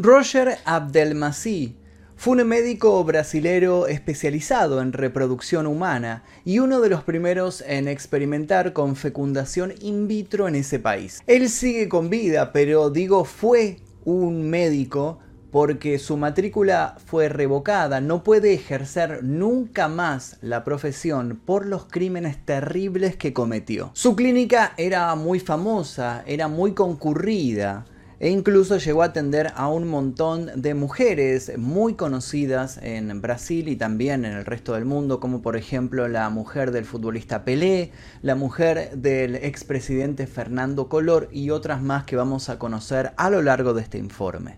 Roger Abdelmasih fue un médico brasilero especializado en reproducción humana y uno de los primeros en experimentar con fecundación in vitro en ese país. Él sigue con vida, pero digo fue un médico porque su matrícula fue revocada, no puede ejercer nunca más la profesión por los crímenes terribles que cometió. Su clínica era muy famosa, era muy concurrida e incluso llegó a atender a un montón de mujeres muy conocidas en Brasil y también en el resto del mundo, como por ejemplo la mujer del futbolista Pelé, la mujer del expresidente Fernando Collor y otras más que vamos a conocer a lo largo de este informe.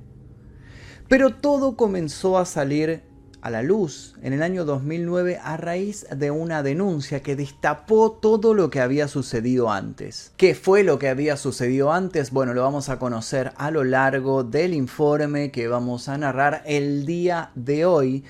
Pero todo comenzó a salir a la luz en el año 2009 a raíz de una denuncia que destapó todo lo que había sucedido antes. ¿Qué fue lo que había sucedido antes? Bueno, lo vamos a conocer a lo largo del informe que vamos a narrar el día de hoy.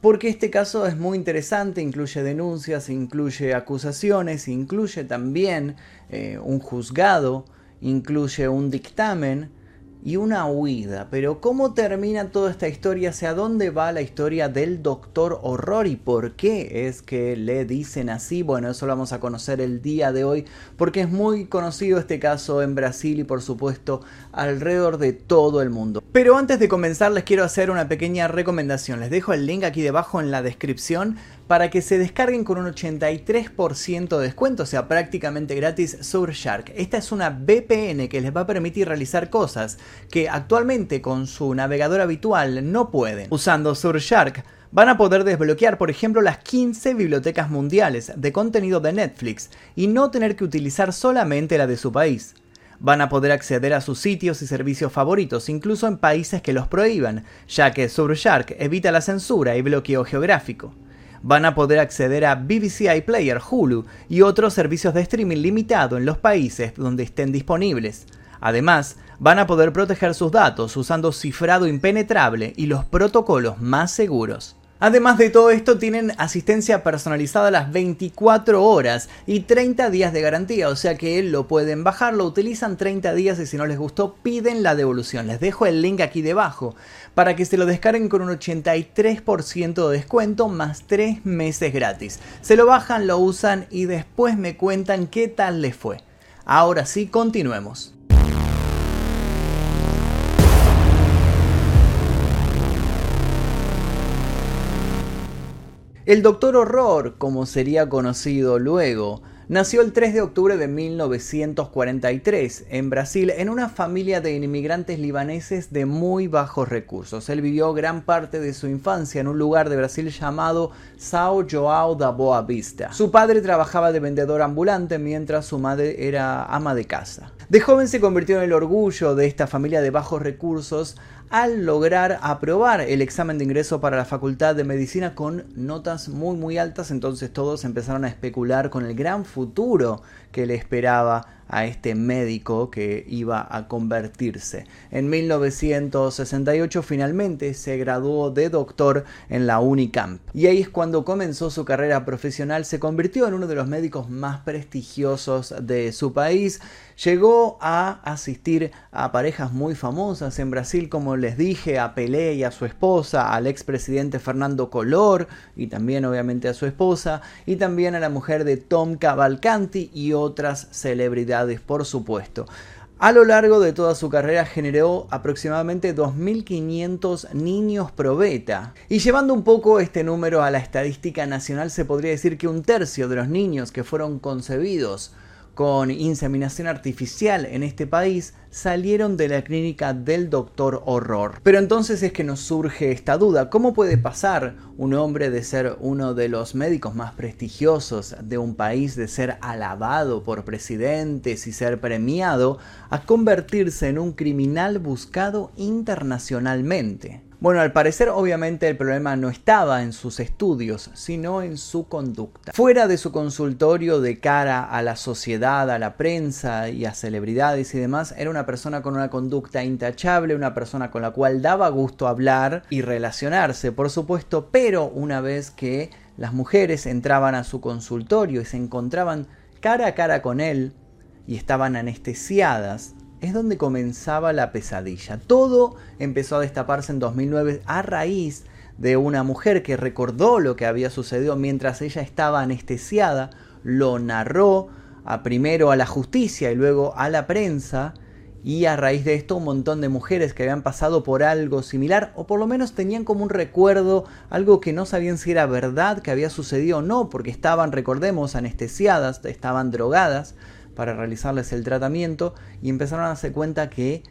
Porque este caso es muy interesante, incluye denuncias, incluye acusaciones, incluye también eh, un juzgado, incluye un dictamen y una huida. Pero ¿cómo termina toda esta historia? ¿Hacia dónde va la historia del Doctor Horror y por qué es que le dicen así? Bueno, eso lo vamos a conocer el día de hoy porque es muy conocido este caso en Brasil y por supuesto alrededor de todo el mundo. Pero antes de comenzar les quiero hacer una pequeña recomendación. Les dejo el link aquí debajo en la descripción para que se descarguen con un 83% de descuento, o sea, prácticamente gratis Surfshark. Esta es una VPN que les va a permitir realizar cosas que actualmente con su navegador habitual no pueden. Usando Surfshark van a poder desbloquear, por ejemplo, las 15 bibliotecas mundiales de contenido de Netflix y no tener que utilizar solamente la de su país. Van a poder acceder a sus sitios y servicios favoritos, incluso en países que los prohíban, ya que Surfshark evita la censura y bloqueo geográfico van a poder acceder a BBC iPlayer, Hulu y otros servicios de streaming limitado en los países donde estén disponibles. Además, van a poder proteger sus datos usando cifrado impenetrable y los protocolos más seguros. Además de todo esto, tienen asistencia personalizada las 24 horas y 30 días de garantía, o sea que lo pueden bajar, lo utilizan 30 días y si no les gustó, piden la devolución. Les dejo el link aquí debajo para que se lo descarguen con un 83% de descuento más 3 meses gratis. Se lo bajan, lo usan y después me cuentan qué tal les fue. Ahora sí, continuemos. El Doctor Horror, como sería conocido luego, nació el 3 de octubre de 1943 en Brasil en una familia de inmigrantes libaneses de muy bajos recursos. Él vivió gran parte de su infancia en un lugar de Brasil llamado São João da Boa Vista. Su padre trabajaba de vendedor ambulante mientras su madre era ama de casa. De joven se convirtió en el orgullo de esta familia de bajos recursos al lograr aprobar el examen de ingreso para la Facultad de Medicina con notas muy muy altas, entonces todos empezaron a especular con el gran futuro que le esperaba a este médico que iba a convertirse. En 1968 finalmente se graduó de doctor en la Unicamp. Y ahí es cuando comenzó su carrera profesional, se convirtió en uno de los médicos más prestigiosos de su país, llegó a asistir a parejas muy famosas en Brasil, como les dije, a Pelé y a su esposa, al expresidente Fernando Collor y también obviamente a su esposa y también a la mujer de Tom Cavalcanti y otras celebridades, por supuesto. A lo largo de toda su carrera generó aproximadamente 2.500 niños probeta. Y llevando un poco este número a la estadística nacional, se podría decir que un tercio de los niños que fueron concebidos con inseminación artificial en este país salieron de la clínica del doctor Horror. Pero entonces es que nos surge esta duda, ¿cómo puede pasar un hombre de ser uno de los médicos más prestigiosos de un país, de ser alabado por presidentes y ser premiado, a convertirse en un criminal buscado internacionalmente? Bueno, al parecer obviamente el problema no estaba en sus estudios, sino en su conducta. Fuera de su consultorio de cara a la sociedad, a la prensa y a celebridades y demás, era una persona con una conducta intachable, una persona con la cual daba gusto hablar y relacionarse, por supuesto, pero una vez que las mujeres entraban a su consultorio y se encontraban cara a cara con él y estaban anestesiadas, es donde comenzaba la pesadilla. Todo empezó a destaparse en 2009 a raíz de una mujer que recordó lo que había sucedido mientras ella estaba anestesiada, lo narró a primero a la justicia y luego a la prensa. Y a raíz de esto un montón de mujeres que habían pasado por algo similar o por lo menos tenían como un recuerdo algo que no sabían si era verdad que había sucedido o no porque estaban, recordemos, anestesiadas, estaban drogadas para realizarles el tratamiento y empezaron a darse cuenta que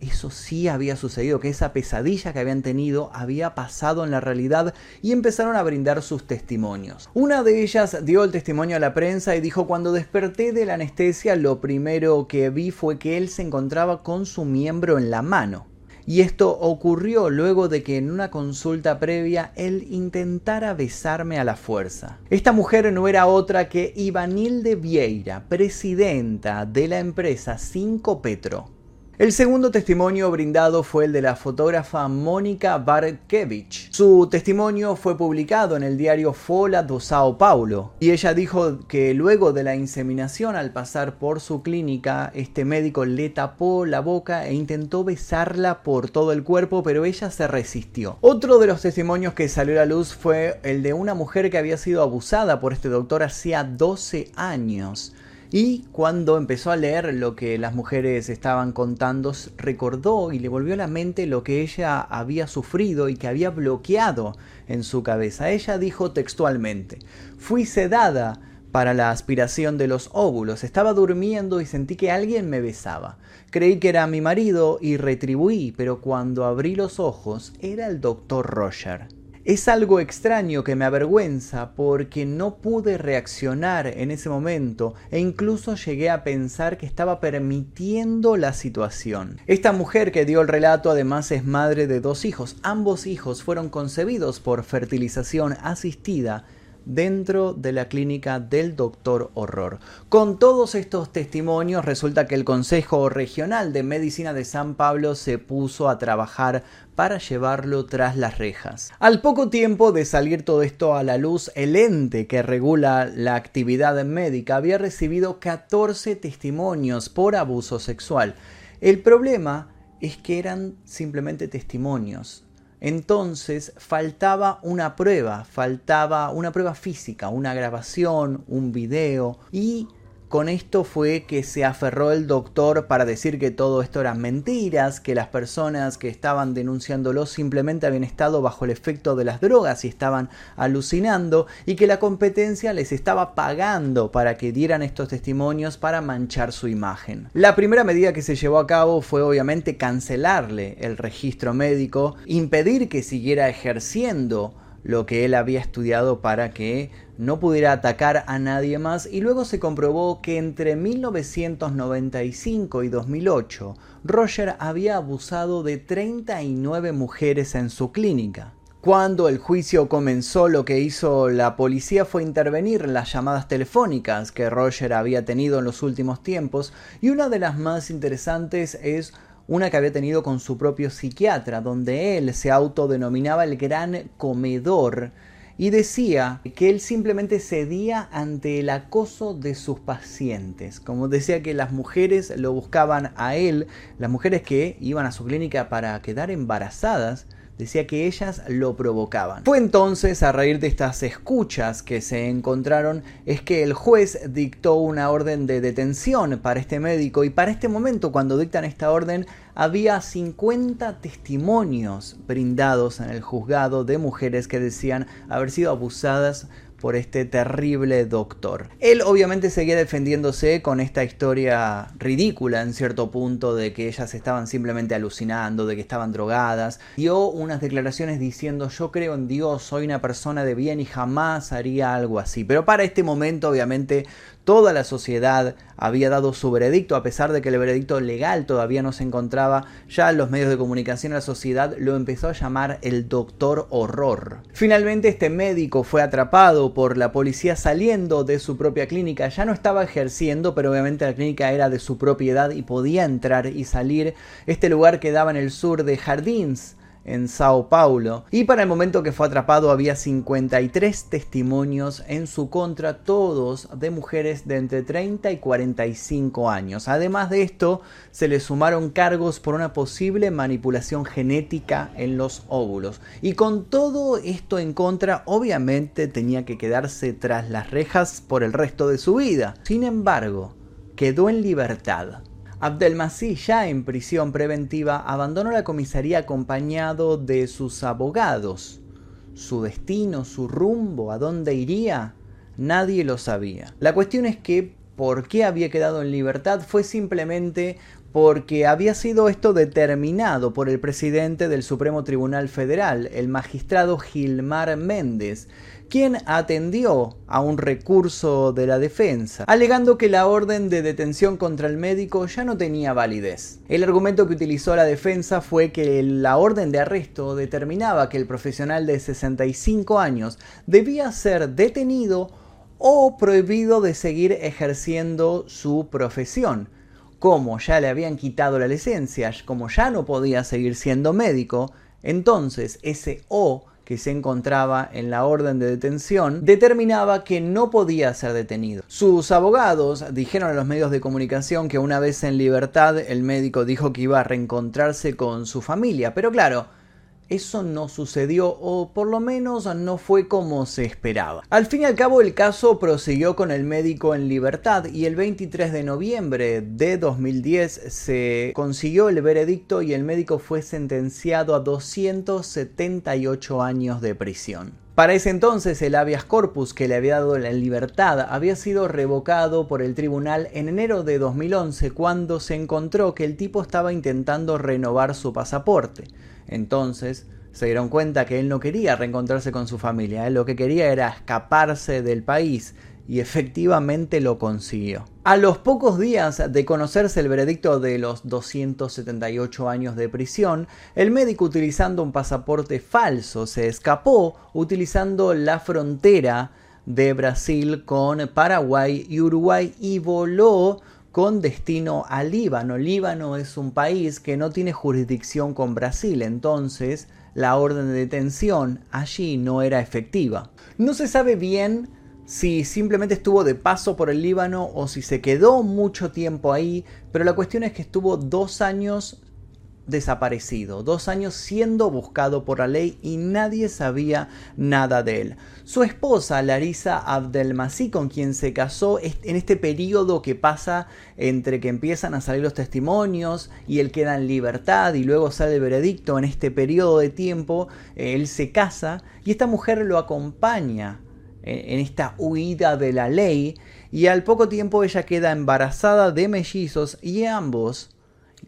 eso sí había sucedido, que esa pesadilla que habían tenido había pasado en la realidad y empezaron a brindar sus testimonios. Una de ellas dio el testimonio a la prensa y dijo, cuando desperté de la anestesia lo primero que vi fue que él se encontraba con su miembro en la mano. Y esto ocurrió luego de que en una consulta previa él intentara besarme a la fuerza. Esta mujer no era otra que Ivanilde Vieira, presidenta de la empresa 5 Petro. El segundo testimonio brindado fue el de la fotógrafa Mónica Bartkevich. Su testimonio fue publicado en el diario Fola do Sao Paulo y ella dijo que luego de la inseminación al pasar por su clínica, este médico le tapó la boca e intentó besarla por todo el cuerpo, pero ella se resistió. Otro de los testimonios que salió a la luz fue el de una mujer que había sido abusada por este doctor hacía 12 años. Y cuando empezó a leer lo que las mujeres estaban contando, recordó y le volvió a la mente lo que ella había sufrido y que había bloqueado en su cabeza. Ella dijo textualmente, fui sedada para la aspiración de los óvulos. Estaba durmiendo y sentí que alguien me besaba. Creí que era mi marido y retribuí, pero cuando abrí los ojos era el doctor Roger. Es algo extraño que me avergüenza porque no pude reaccionar en ese momento e incluso llegué a pensar que estaba permitiendo la situación. Esta mujer que dio el relato además es madre de dos hijos. Ambos hijos fueron concebidos por fertilización asistida dentro de la clínica del doctor Horror. Con todos estos testimonios resulta que el Consejo Regional de Medicina de San Pablo se puso a trabajar para llevarlo tras las rejas. Al poco tiempo de salir todo esto a la luz, el ente que regula la actividad médica había recibido 14 testimonios por abuso sexual. El problema es que eran simplemente testimonios, entonces faltaba una prueba, faltaba una prueba física, una grabación, un video y con esto fue que se aferró el doctor para decir que todo esto eran mentiras, que las personas que estaban denunciándolo simplemente habían estado bajo el efecto de las drogas y estaban alucinando y que la competencia les estaba pagando para que dieran estos testimonios para manchar su imagen. La primera medida que se llevó a cabo fue obviamente cancelarle el registro médico, impedir que siguiera ejerciendo lo que él había estudiado para que no pudiera atacar a nadie más y luego se comprobó que entre 1995 y 2008 Roger había abusado de 39 mujeres en su clínica. Cuando el juicio comenzó, lo que hizo la policía fue intervenir en las llamadas telefónicas que Roger había tenido en los últimos tiempos y una de las más interesantes es una que había tenido con su propio psiquiatra, donde él se autodenominaba el gran comedor y decía que él simplemente cedía ante el acoso de sus pacientes. Como decía que las mujeres lo buscaban a él, las mujeres que iban a su clínica para quedar embarazadas, decía que ellas lo provocaban. Fue entonces a raíz de estas escuchas que se encontraron es que el juez dictó una orden de detención para este médico y para este momento cuando dictan esta orden había 50 testimonios brindados en el juzgado de mujeres que decían haber sido abusadas por este terrible doctor. Él obviamente seguía defendiéndose con esta historia ridícula en cierto punto de que ellas estaban simplemente alucinando, de que estaban drogadas. Dio unas declaraciones diciendo yo creo en Dios, soy una persona de bien y jamás haría algo así. Pero para este momento obviamente Toda la sociedad había dado su veredicto, a pesar de que el veredicto legal todavía no se encontraba, ya los medios de comunicación la sociedad lo empezó a llamar el doctor horror. Finalmente este médico fue atrapado por la policía saliendo de su propia clínica, ya no estaba ejerciendo, pero obviamente la clínica era de su propiedad y podía entrar y salir. Este lugar quedaba en el sur de Jardins, en Sao Paulo, y para el momento que fue atrapado había 53 testimonios en su contra, todos de mujeres de entre 30 y 45 años. Además de esto, se le sumaron cargos por una posible manipulación genética en los óvulos. Y con todo esto en contra, obviamente tenía que quedarse tras las rejas por el resto de su vida. Sin embargo, quedó en libertad. Abdelmasih, ya en prisión preventiva, abandonó la comisaría acompañado de sus abogados. Su destino, su rumbo, a dónde iría, nadie lo sabía. La cuestión es que por qué había quedado en libertad fue simplemente porque había sido esto determinado por el presidente del Supremo Tribunal Federal, el magistrado Gilmar Méndez, quien atendió a un recurso de la defensa, alegando que la orden de detención contra el médico ya no tenía validez. El argumento que utilizó la defensa fue que la orden de arresto determinaba que el profesional de 65 años debía ser detenido o prohibido de seguir ejerciendo su profesión como ya le habían quitado la licencia, como ya no podía seguir siendo médico, entonces ese O que se encontraba en la orden de detención determinaba que no podía ser detenido. Sus abogados dijeron a los medios de comunicación que una vez en libertad el médico dijo que iba a reencontrarse con su familia, pero claro, eso no sucedió o por lo menos no fue como se esperaba. Al fin y al cabo el caso prosiguió con el médico en libertad y el 23 de noviembre de 2010 se consiguió el veredicto y el médico fue sentenciado a 278 años de prisión. Para ese entonces el habeas corpus que le había dado la libertad había sido revocado por el tribunal en enero de 2011 cuando se encontró que el tipo estaba intentando renovar su pasaporte. Entonces se dieron cuenta que él no quería reencontrarse con su familia, lo que quería era escaparse del país y efectivamente lo consiguió. A los pocos días de conocerse el veredicto de los 278 años de prisión, el médico utilizando un pasaporte falso se escapó utilizando la frontera de Brasil con Paraguay y Uruguay y voló con destino a Líbano. Líbano es un país que no tiene jurisdicción con Brasil, entonces la orden de detención allí no era efectiva. No se sabe bien si simplemente estuvo de paso por el Líbano o si se quedó mucho tiempo ahí, pero la cuestión es que estuvo dos años desaparecido, dos años siendo buscado por la ley y nadie sabía nada de él. Su esposa, Larisa Abdelmasí, con quien se casó en este periodo que pasa entre que empiezan a salir los testimonios y él queda en libertad y luego sale el veredicto, en este periodo de tiempo él se casa y esta mujer lo acompaña en esta huida de la ley y al poco tiempo ella queda embarazada de mellizos y ambos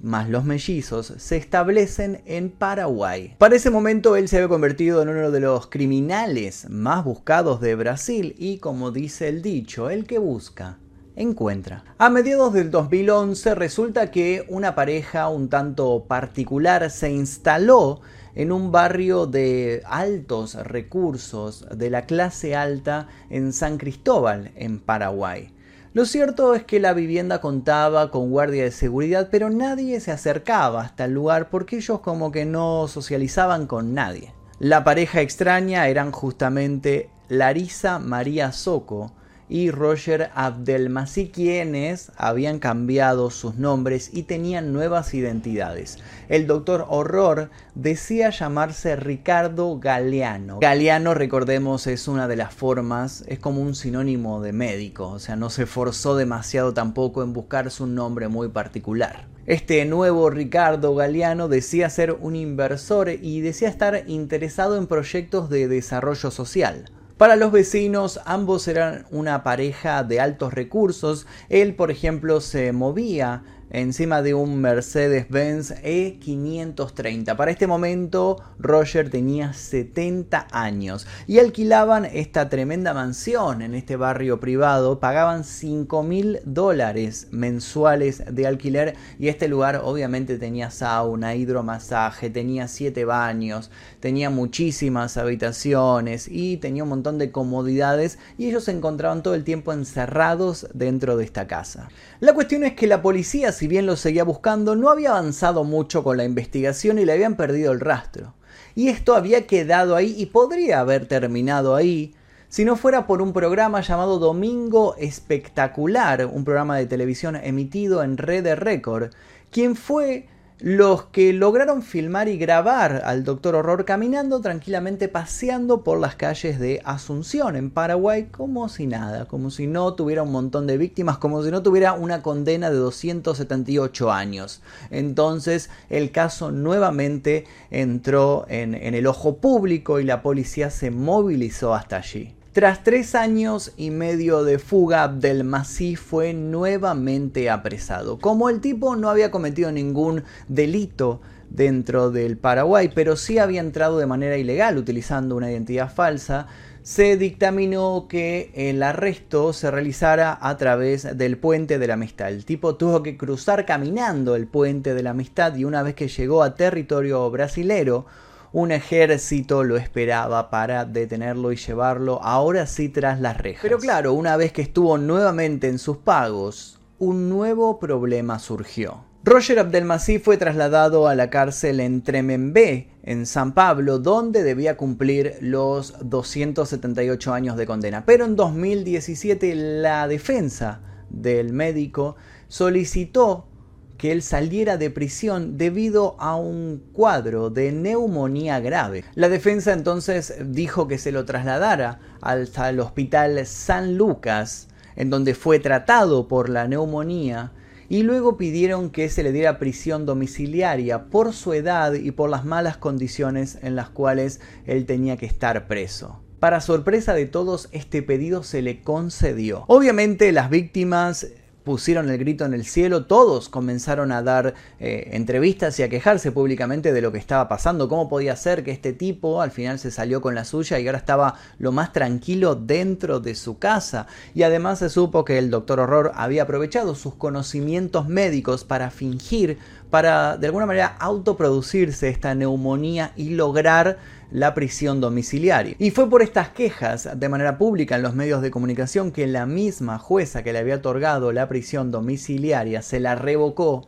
más los mellizos, se establecen en Paraguay. Para ese momento él se había convertido en uno de los criminales más buscados de Brasil y como dice el dicho, el que busca encuentra. A mediados del 2011 resulta que una pareja un tanto particular se instaló en un barrio de altos recursos de la clase alta en San Cristóbal, en Paraguay. Lo cierto es que la vivienda contaba con guardia de seguridad, pero nadie se acercaba hasta el lugar porque ellos como que no socializaban con nadie. La pareja extraña eran justamente Larisa María Soco, y Roger Abdelmasí quienes habían cambiado sus nombres y tenían nuevas identidades. El doctor Horror decía llamarse Ricardo Galeano. Galeano, recordemos, es una de las formas, es como un sinónimo de médico, o sea, no se forzó demasiado tampoco en buscarse un nombre muy particular. Este nuevo Ricardo Galeano decía ser un inversor y decía estar interesado en proyectos de desarrollo social. Para los vecinos, ambos eran una pareja de altos recursos. Él, por ejemplo, se movía encima de un Mercedes-Benz E530. Para este momento Roger tenía 70 años y alquilaban esta tremenda mansión en este barrio privado, pagaban 5 mil dólares mensuales de alquiler y este lugar obviamente tenía sauna, hidromasaje, tenía 7 baños, tenía muchísimas habitaciones y tenía un montón de comodidades y ellos se encontraban todo el tiempo encerrados dentro de esta casa. La cuestión es que la policía si bien lo seguía buscando, no había avanzado mucho con la investigación y le habían perdido el rastro. Y esto había quedado ahí y podría haber terminado ahí si no fuera por un programa llamado Domingo Espectacular, un programa de televisión emitido en Red Record, quien fue los que lograron filmar y grabar al Doctor Horror caminando tranquilamente paseando por las calles de Asunción en Paraguay como si nada, como si no tuviera un montón de víctimas, como si no tuviera una condena de 278 años. Entonces el caso nuevamente entró en, en el ojo público y la policía se movilizó hasta allí. Tras tres años y medio de fuga, Abdelmasí fue nuevamente apresado. Como el tipo no había cometido ningún delito dentro del Paraguay, pero sí había entrado de manera ilegal utilizando una identidad falsa, se dictaminó que el arresto se realizara a través del puente de la amistad. El tipo tuvo que cruzar caminando el puente de la amistad y una vez que llegó a territorio brasilero, un ejército lo esperaba para detenerlo y llevarlo ahora sí tras las rejas. Pero claro, una vez que estuvo nuevamente en sus pagos, un nuevo problema surgió. Roger Abdelmasí fue trasladado a la cárcel en Tremembé, en San Pablo, donde debía cumplir los 278 años de condena. Pero en 2017 la defensa del médico solicitó que él saliera de prisión debido a un cuadro de neumonía grave. La defensa entonces dijo que se lo trasladara hasta el hospital San Lucas, en donde fue tratado por la neumonía, y luego pidieron que se le diera prisión domiciliaria por su edad y por las malas condiciones en las cuales él tenía que estar preso. Para sorpresa de todos, este pedido se le concedió. Obviamente las víctimas pusieron el grito en el cielo, todos comenzaron a dar eh, entrevistas y a quejarse públicamente de lo que estaba pasando, cómo podía ser que este tipo al final se salió con la suya y ahora estaba lo más tranquilo dentro de su casa. Y además se supo que el doctor Horror había aprovechado sus conocimientos médicos para fingir, para de alguna manera autoproducirse esta neumonía y lograr la prisión domiciliaria. Y fue por estas quejas de manera pública en los medios de comunicación que la misma jueza que le había otorgado la prisión domiciliaria se la revocó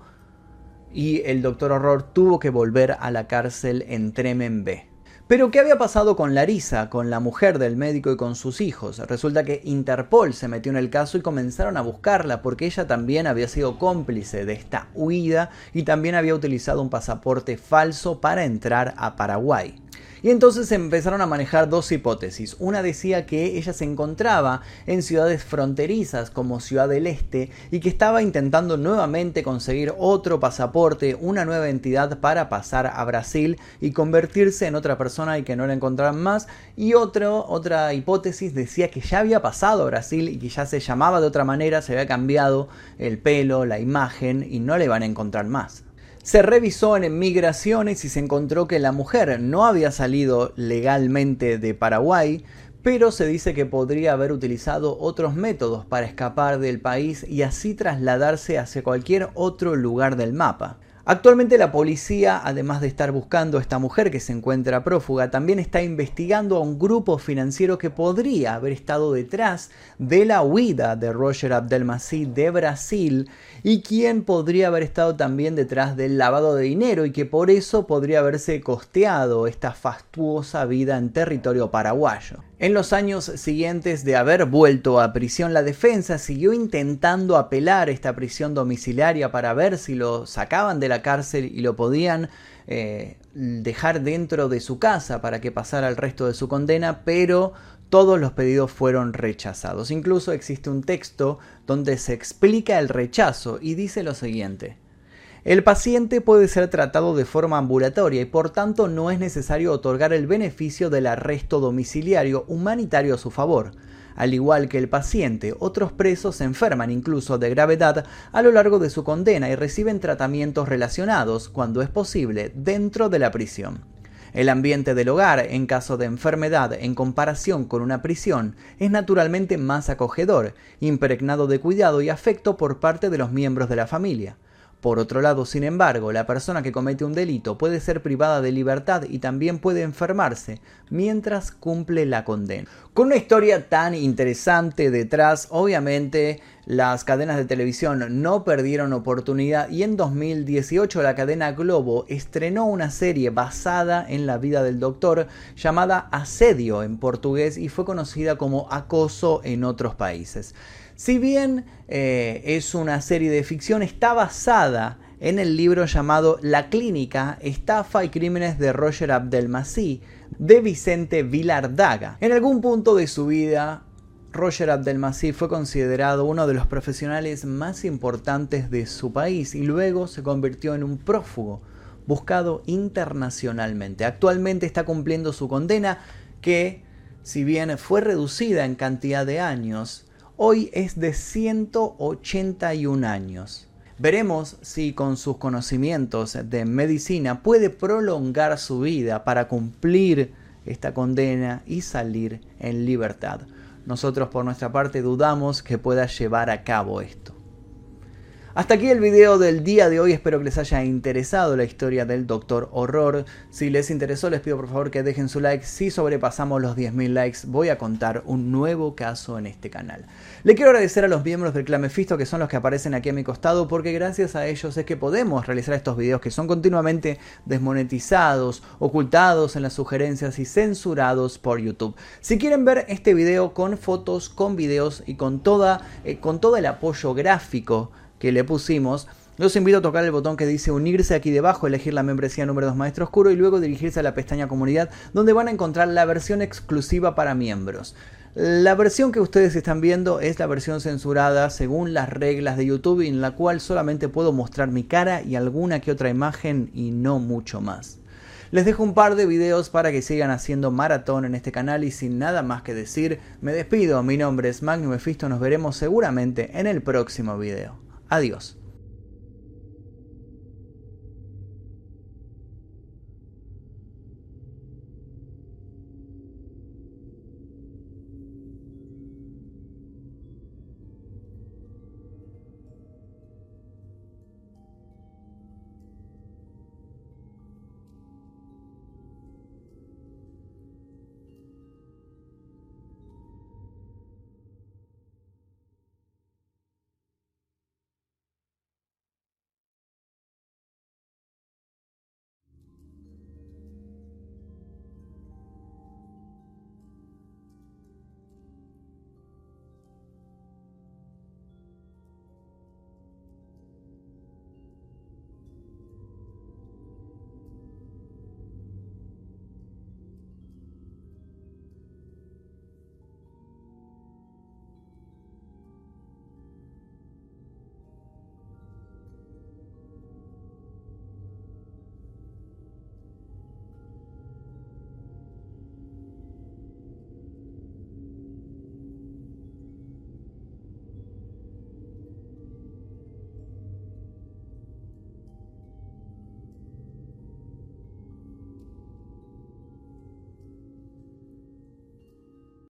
y el doctor Horror tuvo que volver a la cárcel en Tremen B. Pero ¿qué había pasado con Larisa, con la mujer del médico y con sus hijos? Resulta que Interpol se metió en el caso y comenzaron a buscarla porque ella también había sido cómplice de esta huida y también había utilizado un pasaporte falso para entrar a Paraguay. Y entonces empezaron a manejar dos hipótesis. Una decía que ella se encontraba en ciudades fronterizas como Ciudad del Este y que estaba intentando nuevamente conseguir otro pasaporte, una nueva entidad para pasar a Brasil y convertirse en otra persona y que no la encontraran más. Y otra hipótesis decía que ya había pasado a Brasil y que ya se llamaba de otra manera, se había cambiado el pelo, la imagen y no le van a encontrar más. Se revisó en migraciones y se encontró que la mujer no había salido legalmente de Paraguay, pero se dice que podría haber utilizado otros métodos para escapar del país y así trasladarse hacia cualquier otro lugar del mapa. Actualmente la policía, además de estar buscando a esta mujer que se encuentra prófuga, también está investigando a un grupo financiero que podría haber estado detrás de la huida de Roger Abdelmasí de Brasil y quien podría haber estado también detrás del lavado de dinero y que por eso podría haberse costeado esta fastuosa vida en territorio paraguayo. En los años siguientes de haber vuelto a prisión, la defensa siguió intentando apelar esta prisión domiciliaria para ver si lo sacaban de la cárcel y lo podían eh, dejar dentro de su casa para que pasara el resto de su condena, pero todos los pedidos fueron rechazados. Incluso existe un texto donde se explica el rechazo y dice lo siguiente. El paciente puede ser tratado de forma ambulatoria y por tanto no es necesario otorgar el beneficio del arresto domiciliario humanitario a su favor. Al igual que el paciente, otros presos se enferman incluso de gravedad a lo largo de su condena y reciben tratamientos relacionados, cuando es posible, dentro de la prisión. El ambiente del hogar, en caso de enfermedad en comparación con una prisión, es naturalmente más acogedor, impregnado de cuidado y afecto por parte de los miembros de la familia. Por otro lado, sin embargo, la persona que comete un delito puede ser privada de libertad y también puede enfermarse mientras cumple la condena. Con una historia tan interesante detrás, obviamente las cadenas de televisión no perdieron oportunidad y en 2018 la cadena Globo estrenó una serie basada en la vida del doctor llamada Asedio en portugués y fue conocida como Acoso en otros países. Si bien eh, es una serie de ficción, está basada en el libro llamado La Clínica, Estafa y Crímenes de Roger Abdelmasí de Vicente Vilardaga. En algún punto de su vida, Roger Abdelmasí fue considerado uno de los profesionales más importantes de su país y luego se convirtió en un prófugo buscado internacionalmente. Actualmente está cumpliendo su condena que, si bien fue reducida en cantidad de años, hoy es de 181 años. Veremos si con sus conocimientos de medicina puede prolongar su vida para cumplir esta condena y salir en libertad. Nosotros por nuestra parte dudamos que pueda llevar a cabo esto. Hasta aquí el video del día de hoy, espero que les haya interesado la historia del Doctor Horror. Si les interesó les pido por favor que dejen su like, si sobrepasamos los 10.000 likes voy a contar un nuevo caso en este canal. Le quiero agradecer a los miembros del Clan que son los que aparecen aquí a mi costado porque gracias a ellos es que podemos realizar estos videos que son continuamente desmonetizados, ocultados en las sugerencias y censurados por YouTube. Si quieren ver este video con fotos, con videos y con, toda, eh, con todo el apoyo gráfico que le pusimos, los invito a tocar el botón que dice unirse aquí debajo, elegir la membresía número 2 Maestro Oscuro y luego dirigirse a la pestaña comunidad donde van a encontrar la versión exclusiva para miembros. La versión que ustedes están viendo es la versión censurada según las reglas de YouTube en la cual solamente puedo mostrar mi cara y alguna que otra imagen y no mucho más. Les dejo un par de videos para que sigan haciendo maratón en este canal y sin nada más que decir, me despido, mi nombre es Magnum Mephisto, nos veremos seguramente en el próximo video. Adiós.